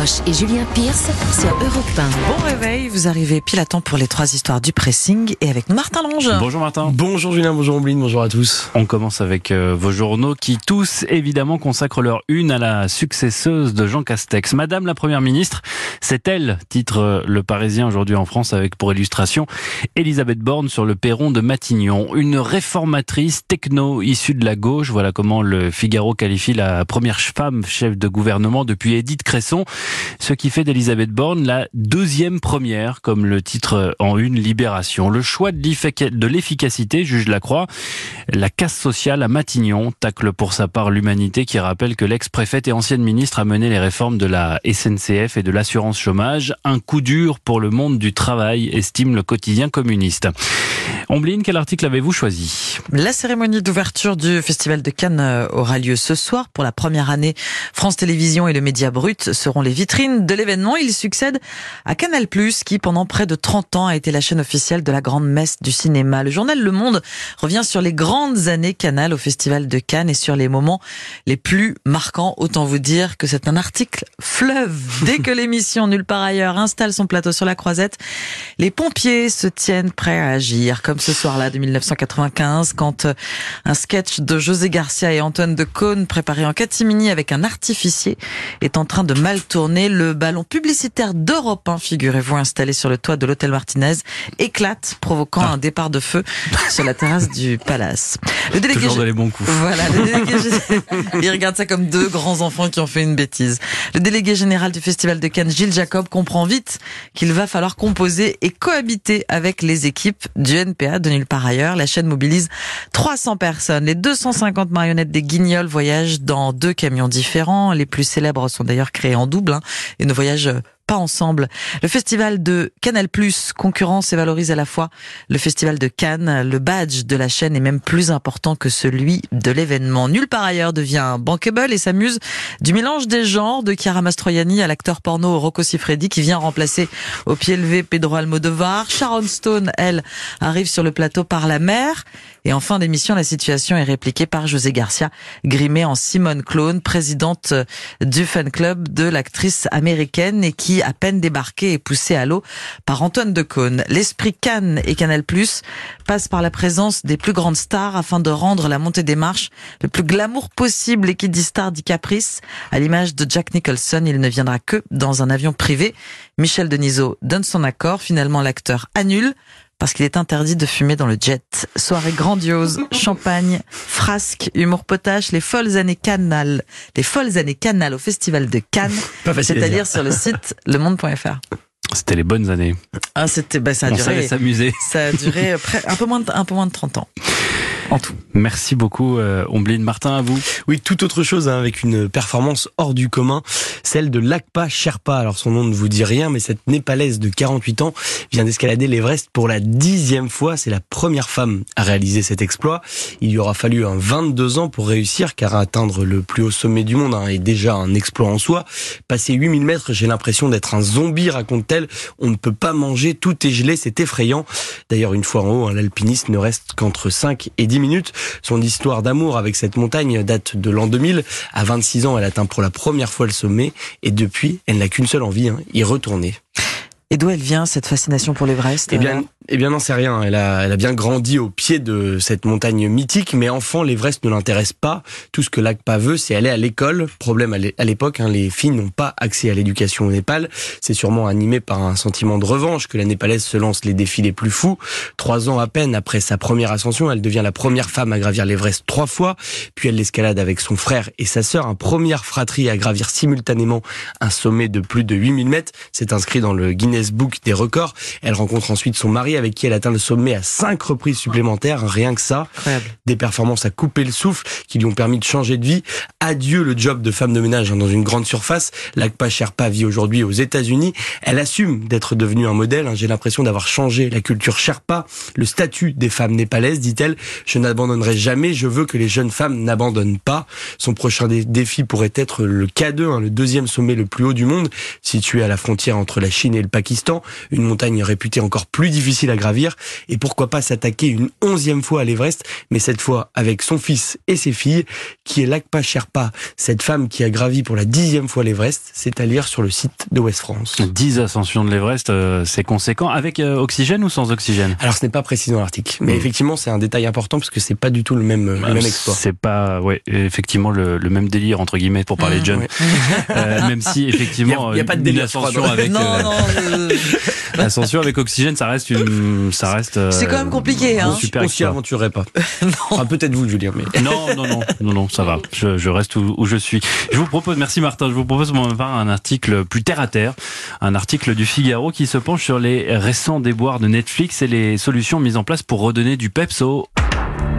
Roche et Julien Pierce sur Europe 1. Bon réveil, vous arrivez pile à temps pour les trois histoires du pressing et avec Martin Longe. Bonjour Martin. Bonjour Julien, bonjour Ombline, bonjour à tous. On commence avec euh, vos journaux qui tous évidemment consacrent leur une à la successeuse de Jean Castex. Madame la Première ministre, c'est elle, titre euh, Le Parisien aujourd'hui en France avec pour illustration Elisabeth Borne sur le perron de Matignon. Une réformatrice techno issue de la gauche, voilà comment le Figaro qualifie la première femme chef de gouvernement depuis Edith Cresson, ce qui fait d'Elisabeth Borne la deuxième première, comme le titre en une Libération. Le choix de l'efficacité, juge Lacroix, la casse sociale à Matignon tacle pour sa part l'humanité qui rappelle que l'ex-préfète et ancienne ministre a mené les réformes de la SNCF et de l'assurance chômage. Un coup dur pour le monde du travail, estime le quotidien communiste. Ombline, quel article avez-vous choisi? La cérémonie d'ouverture du Festival de Cannes euh, aura lieu ce soir. Pour la première année, France Télévisions et le Média Brut seront les vitrines de l'événement. Il succède à Canal+, qui pendant près de 30 ans a été la chaîne officielle de la grande messe du cinéma. Le journal Le Monde revient sur les grandes années Canal au Festival de Cannes et sur les moments les plus marquants. Autant vous dire que c'est un article fleuve. Dès que l'émission Nulle part ailleurs installe son plateau sur la croisette, les pompiers se tiennent prêts à agir, comme ce soir-là de 1995, quand euh, un sketch de José Garcia et Antoine de Caunes, préparé en catimini avec un artificier, est en train de mal tourner. Le ballon publicitaire d'Europe 1, figurez-vous, installé sur le toit de l'hôtel Martinez, éclate, provoquant ah. un départ de feu sur la terrasse du palace. Le délégué, Toujours les bons coups. Voilà, le délégué, il regarde ça comme deux grands enfants qui ont fait une bêtise. Le délégué général du Festival de Cannes, Gilles Jacob, comprend vite qu'il va falloir composer et cohabiter avec les équipes du NPA de nulle part ailleurs. La chaîne mobilise 300 personnes. Les 250 marionnettes des Guignols voyagent dans deux camions différents. Les plus célèbres sont d'ailleurs créés en double hein, et ne voyagent ensemble. Le festival de Canal Plus concurrence et valorise à la fois le festival de Cannes. Le badge de la chaîne est même plus important que celui de l'événement. Nulle part ailleurs devient bankable et s'amuse du mélange des genres de Chiara Mastroianni à l'acteur porno Rocco Siffredi qui vient remplacer au pied levé Pedro Almodovar. Sharon Stone, elle, arrive sur le plateau par la mer. Et en fin d'émission, la situation est répliquée par José Garcia, grimée en Simone Clone, présidente du fan club de l'actrice américaine et qui, à peine débarquée, est poussée à l'eau par Antoine de Caunes. L'esprit Cannes et Canal Plus passe par la présence des plus grandes stars afin de rendre la montée des marches le plus glamour possible et qui dit star dit caprice. À l'image de Jack Nicholson, il ne viendra que dans un avion privé. Michel Denisot donne son accord. Finalement, l'acteur annule parce qu'il est interdit de fumer dans le jet. Soirée grandiose, champagne, frasque, humour potache, les folles années Canal, les folles années Canal au Festival de Cannes, c'est-à-dire sur le site lemonde.fr. C'était les bonnes années. Ah, c'était, bah, ça a On duré. s'amuser. Ça a duré un peu moins de, un peu moins de 30 ans en tout. Merci beaucoup, euh, Ombline Martin, à vous. Oui, tout autre chose hein, avec une performance hors du commun, celle de Lakpa Sherpa. Alors son nom ne vous dit rien, mais cette Népalaise de 48 ans vient d'escalader l'Everest pour la dixième fois. C'est la première femme à réaliser cet exploit. Il lui aura fallu un 22 ans pour réussir, car atteindre le plus haut sommet du monde hein, est déjà un exploit en soi. Passer 8000 mètres, j'ai l'impression d'être un zombie, raconte-t-elle. On ne peut pas manger, tout est gelé, c'est effrayant. D'ailleurs, une fois en haut, hein, l'alpiniste ne reste qu'entre 5 et 10 minutes. Son histoire d'amour avec cette montagne date de l'an 2000. À 26 ans, elle atteint pour la première fois le sommet et depuis, elle n'a qu'une seule envie, hein, y retourner. Et d'où elle vient cette fascination pour l'Everest Eh bien, eh bien, non, c'est rien. Elle a, elle a bien grandi au pied de cette montagne mythique, mais enfant, l'Everest ne l'intéresse pas. Tout ce que l'ACPA veut, c'est aller à l'école. Problème à l'époque, hein, les filles n'ont pas accès à l'éducation au Népal. C'est sûrement animé par un sentiment de revanche que la Népalaise se lance les défis les plus fous. Trois ans à peine après sa première ascension, elle devient la première femme à gravir l'Everest trois fois. Puis elle l'escalade avec son frère et sa sœur, un première fratrie à gravir simultanément un sommet de plus de 8000 mètres. C'est inscrit dans le Guinness Book des records. Elle rencontre ensuite son mari avec qui elle atteint le sommet à cinq reprises supplémentaires, rien que ça. Des performances à couper le souffle qui lui ont permis de changer de vie. Adieu le job de femme de ménage hein, dans une grande surface. L'Akpa Sherpa vit aujourd'hui aux États-Unis. Elle assume d'être devenue un modèle. Hein. J'ai l'impression d'avoir changé la culture Sherpa, le statut des femmes népalaises, dit-elle. Je n'abandonnerai jamais. Je veux que les jeunes femmes n'abandonnent pas. Son prochain défi pourrait être le K2, hein, le deuxième sommet le plus haut du monde, situé à la frontière entre la Chine et le Pakistan. Une montagne réputée encore plus difficile difficile à gravir. Et pourquoi pas s'attaquer une onzième fois à l'Everest, mais cette fois avec son fils et ses filles, qui est Lakpa Sherpa, cette femme qui a gravi pour la dixième fois l'Everest. C'est à lire sur le site de West France. 10 ascensions de l'Everest, euh, c'est conséquent. Avec euh, oxygène ou sans oxygène? Alors ce n'est pas précis dans l'article, mais Mm. effectivement c'est un détail important parce que c'est pas du tout le même, le même exploit. C'est pas, ouais, effectivement le, le même délire entre guillemets pour parler de John. Ouais. Euh, même si effectivement Il y a- pas de délire, ascension avec non, euh, non, euh, ascension avec oxygène, ça reste une, ça reste. euh, C'est quand même compliqué, hein. Super On s'y aventurerait pas. non. Enfin peut-être vous Julien, mais Non, non, non, non, non, ça va. Je, je reste où, où je suis. Je vous propose, merci Martin, je vous propose pour ma part un article plus terre à terre, un article du Figaro qui se penche sur les récents déboires de Netflix et les solutions mises en place pour redonner du peps au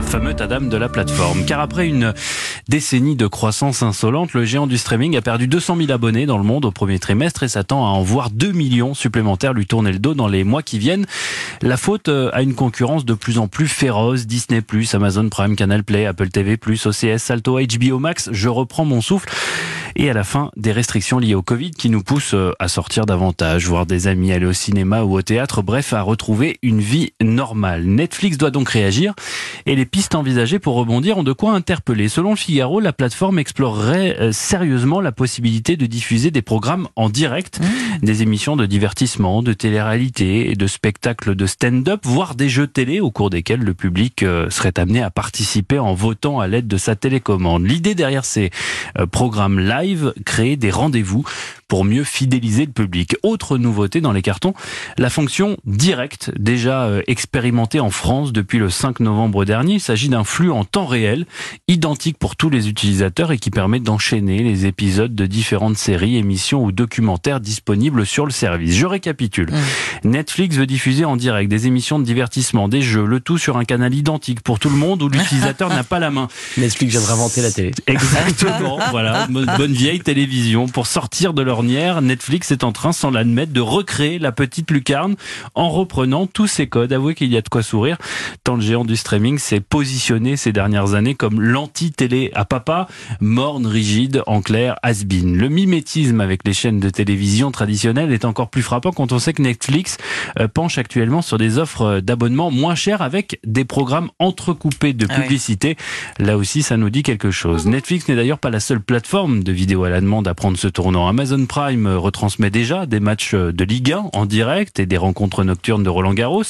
fameux Tadam de la plateforme. Car après une décennie de croissance insolente, le géant du streaming a perdu 200 000 abonnés dans le monde au premier trimestre et s'attend à en voir 2 millions supplémentaires lui tourner le dos dans les mois qui viennent. La faute euh, à une concurrence de plus en plus féroce, Disney+, Amazon Prime, Canal Play, Apple TV+, OCS, Salto, HBO Max, je reprends mon souffle. Et à la fin, des restrictions liées au Covid qui nous poussent euh, à sortir davantage, voir des amis, aller au cinéma ou au théâtre, bref, à retrouver une vie normale. Netflix doit donc réagir et les pistes envisagées pour rebondir ont de quoi interpeller. Selon le Figaro, la plateforme explorerait euh, sérieusement la possibilité de diffuser des programmes en direct, des émissions de divertissement, de télé-réalité et de spectacles de stand-up, voire des jeux télé au cours desquels le public euh, serait amené à participer en votant à l'aide de sa télécommande. L'idée derrière ces euh, programmes live, créer des rendez-vous pour mieux fidéliser le public. Autre nouveauté dans les cartons, la fonction directe, déjà expérimentée en France depuis le 5 novembre dernier. Il s'agit d'un flux en temps réel, identique pour tous les utilisateurs et qui permet d'enchaîner les épisodes de différentes séries, émissions ou documentaires disponibles sur le service. Je récapitule. Netflix veut diffuser en direct des émissions de divertissement, des jeux, le tout sur un canal identique pour tout le monde où l'utilisateur n'a pas la main. Netflix vient de réinventer la télé. Exactement, voilà, bonne bonne vieille télévision. Pour sortir de l'ornière, Netflix est en train, sans l'admettre, de recréer la petite lucarne en reprenant tous ses codes. Avouez qu'il y a de quoi sourire, tant le géant du streaming s'est positionné ces dernières années comme l'anti-télé à papa, morne, rigide, en clair, has-been. Le mimétisme avec les chaînes de télévision traditionnelles est encore plus frappant quand on sait que Netflix euh, penche actuellement sur des offres euh, d'abonnement moins chères avec des programmes entrecoupés de Ah oui. publicité. Là aussi, ça nous dit quelque chose. Netflix n'est d'ailleurs pas la seule plateforme de vidéo à la demande à prendre ce tournant. Amazon Prime euh, retransmet déjà des matchs de Ligue 1 en direct et des rencontres nocturnes de Roland Garros.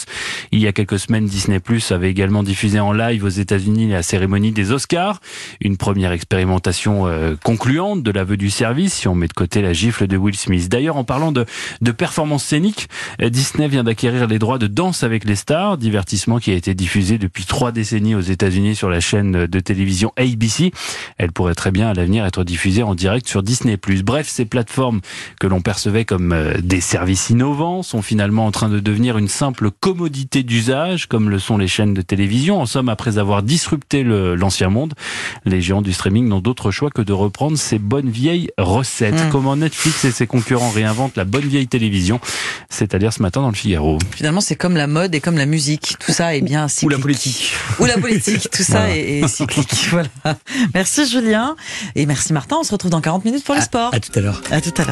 Il y a quelques semaines, Disney Plus avait également diffusé en live aux États-Unis la cérémonie des Oscars. Une première expérimentation euh, concluante de l'aveu du service si on met de côté la gifle de Will Smith. D'ailleurs, en parlant de, de performance scénique, euh, Disney vient d'acquérir les droits de Danse avec les stars, divertissement qui a été diffusé depuis trois décennies aux États-Unis sur la chaîne de télévision ABC. Elle pourrait très bien à l'avenir être diffusée en direct sur Disney+. Bref, ces plateformes que l'on percevait comme euh, des services innovants sont finalement en train de devenir une simple commodité d'usage, comme le sont les chaînes de télévision. En somme, après avoir disrupté le- l'ancien monde, les géants du streaming n'ont d'autre choix que de reprendre ces bonnes vieilles recettes. Mm. Comment Netflix et ses concurrents réinventent la bonne vieille télévision, c'est à dire ce matin dans le Figaro. Finalement, c'est comme la mode et comme la musique. Tout ça est bien Ou cyclique. la politique. Ou la politique. Tout ça Voilà. est, est cyclique. Voilà. Merci Julien. Et merci Martin. On se retrouve dans 40 minutes pour le sport. À tout à l'heure. À tout à l'heure.